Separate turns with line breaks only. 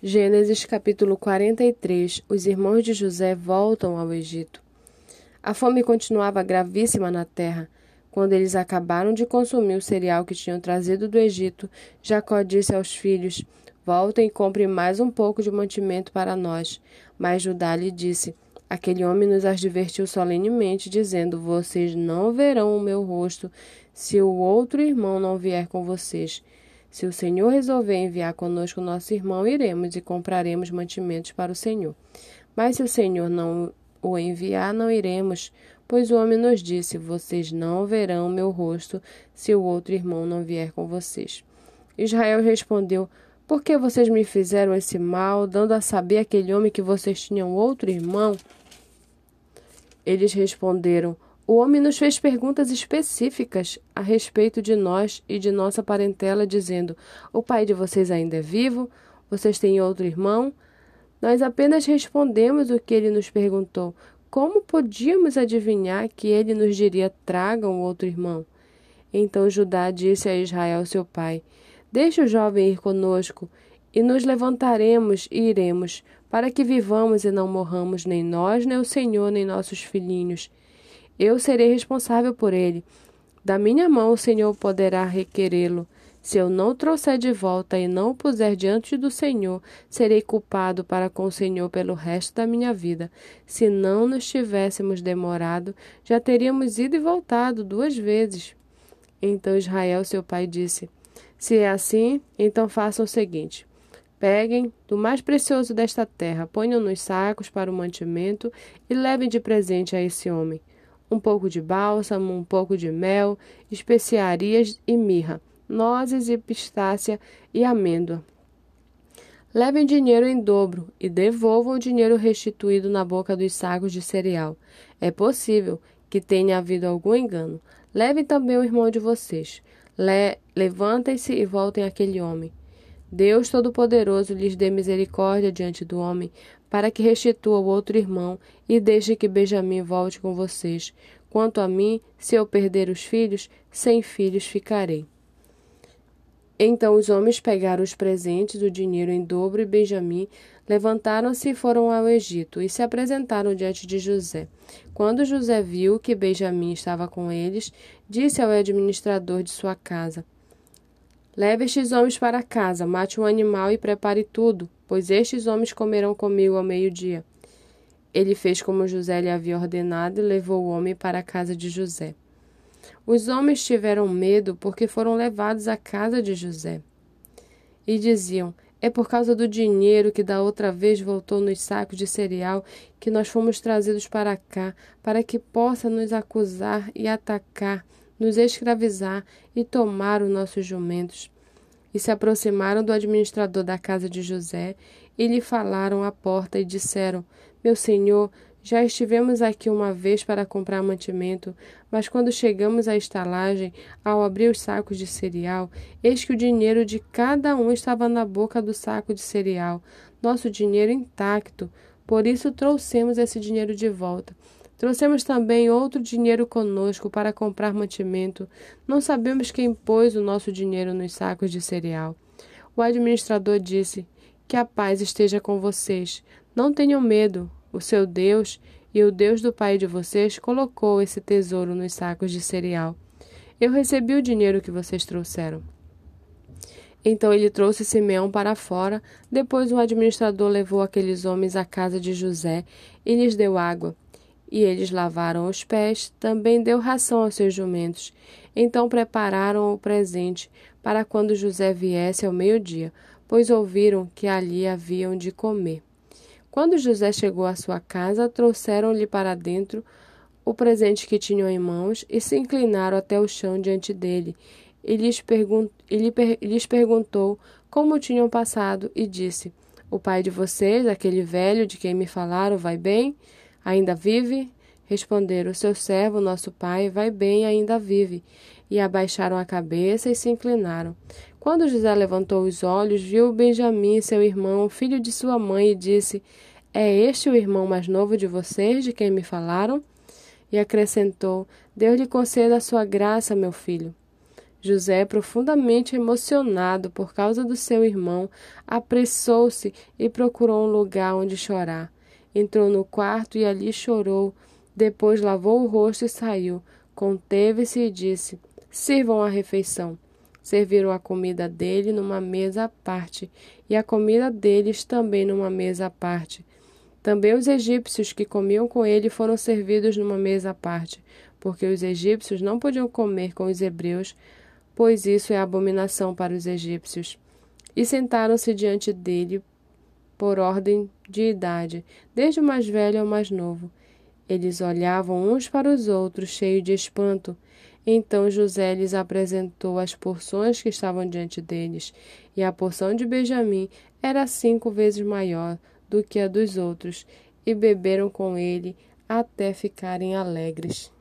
Gênesis capítulo 43 Os irmãos de José voltam ao Egito. A fome continuava gravíssima na terra. Quando eles acabaram de consumir o cereal que tinham trazido do Egito, Jacó disse aos filhos: Voltem e comprem mais um pouco de mantimento para nós. Mas Judá lhe disse: Aquele homem nos advertiu solenemente, dizendo: Vocês não verão o meu rosto se o outro irmão não vier com vocês. Se o Senhor resolver enviar conosco nosso irmão, iremos e compraremos mantimentos para o Senhor. Mas se o Senhor não o enviar, não iremos, pois o homem nos disse: Vocês não verão meu rosto se o outro irmão não vier com vocês. Israel respondeu: Por que vocês me fizeram esse mal, dando a saber aquele homem que vocês tinham outro irmão? Eles responderam: o homem nos fez perguntas específicas a respeito de nós e de nossa parentela, dizendo: O pai de vocês ainda é vivo? Vocês têm outro irmão? Nós apenas respondemos o que ele nos perguntou. Como podíamos adivinhar que ele nos diria: Tragam outro irmão? Então Judá disse a Israel, seu pai: Deixe o jovem ir conosco, e nos levantaremos e iremos, para que vivamos e não morramos, nem nós, nem o Senhor, nem nossos filhinhos. Eu serei responsável por ele. Da minha mão o Senhor poderá requerê-lo. Se eu não trouxer de volta e não o puser diante do Senhor, serei culpado para com o Senhor pelo resto da minha vida. Se não nos tivéssemos demorado, já teríamos ido e voltado duas vezes. Então Israel, seu pai, disse: Se é assim, então façam o seguinte: Peguem do mais precioso desta terra, ponham nos sacos para o mantimento e levem de presente a esse homem um pouco de bálsamo, um pouco de mel, especiarias e mirra, nozes e pistácia e amêndoa. Levem dinheiro em dobro e devolvam o dinheiro restituído na boca dos sacos de cereal. É possível que tenha havido algum engano. Levem também o irmão de vocês. Le Levantem-se e voltem àquele homem. Deus Todo-Poderoso lhes dê misericórdia diante do homem, para que restitua o outro irmão e deixe que Benjamim volte com vocês. Quanto a mim, se eu perder os filhos, sem filhos ficarei. Então os homens pegaram os presentes, o dinheiro em dobro, e Benjamim levantaram-se e foram ao Egito, e se apresentaram diante de José. Quando José viu que Benjamim estava com eles, disse ao administrador de sua casa: Leve estes homens para casa, mate um animal e prepare tudo, pois estes homens comerão comigo ao meio-dia. Ele fez como José lhe havia ordenado e levou o homem para a casa de José. Os homens tiveram medo porque foram levados à casa de José. E diziam: É por causa do dinheiro que da outra vez voltou nos sacos de cereal que nós fomos trazidos para cá, para que possa nos acusar e atacar nos escravizar e tomar os nossos jumentos. E se aproximaram do administrador da casa de José e lhe falaram à porta e disseram: Meu senhor, já estivemos aqui uma vez para comprar mantimento, mas quando chegamos à estalagem, ao abrir os sacos de cereal, eis que o dinheiro de cada um estava na boca do saco de cereal, nosso dinheiro intacto. Por isso trouxemos esse dinheiro de volta. Trouxemos também outro dinheiro conosco para comprar mantimento. Não sabemos quem pôs o nosso dinheiro nos sacos de cereal. O administrador disse: Que a paz esteja com vocês. Não tenham medo. O seu Deus e o Deus do pai de vocês colocou esse tesouro nos sacos de cereal. Eu recebi o dinheiro que vocês trouxeram. Então ele trouxe Simeão para fora. Depois o administrador levou aqueles homens à casa de José e lhes deu água e eles lavaram os pés, também deu ração aos seus jumentos. Então prepararam o presente para quando José viesse ao meio-dia, pois ouviram que ali haviam de comer. Quando José chegou à sua casa, trouxeram-lhe para dentro o presente que tinham em mãos e se inclinaram até o chão diante dele. E e per lhes perguntou como tinham passado e disse: O pai de vocês, aquele velho de quem me falaram, vai bem? Ainda vive? Responderam: Seu servo, nosso pai, vai bem, ainda vive. E abaixaram a cabeça e se inclinaram. Quando José levantou os olhos, viu Benjamim, seu irmão, filho de sua mãe, e disse: É este o irmão mais novo de vocês, de quem me falaram? E acrescentou: Deus lhe conceda a sua graça, meu filho. José, profundamente emocionado por causa do seu irmão, apressou-se e procurou um lugar onde chorar. Entrou no quarto e ali chorou. Depois lavou o rosto e saiu. Conteve-se e disse: Sirvam a refeição. Serviram a comida dele numa mesa à parte, e a comida deles também numa mesa à parte. Também os egípcios que comiam com ele foram servidos numa mesa à parte, porque os egípcios não podiam comer com os hebreus, pois isso é abominação para os egípcios. E sentaram-se diante dele por ordem de idade, desde o mais velho ao mais novo. Eles olhavam uns para os outros, cheios de espanto. Então José lhes apresentou as porções que estavam diante deles, e a porção de Benjamim era cinco vezes maior do que a dos outros, e beberam com ele até ficarem alegres.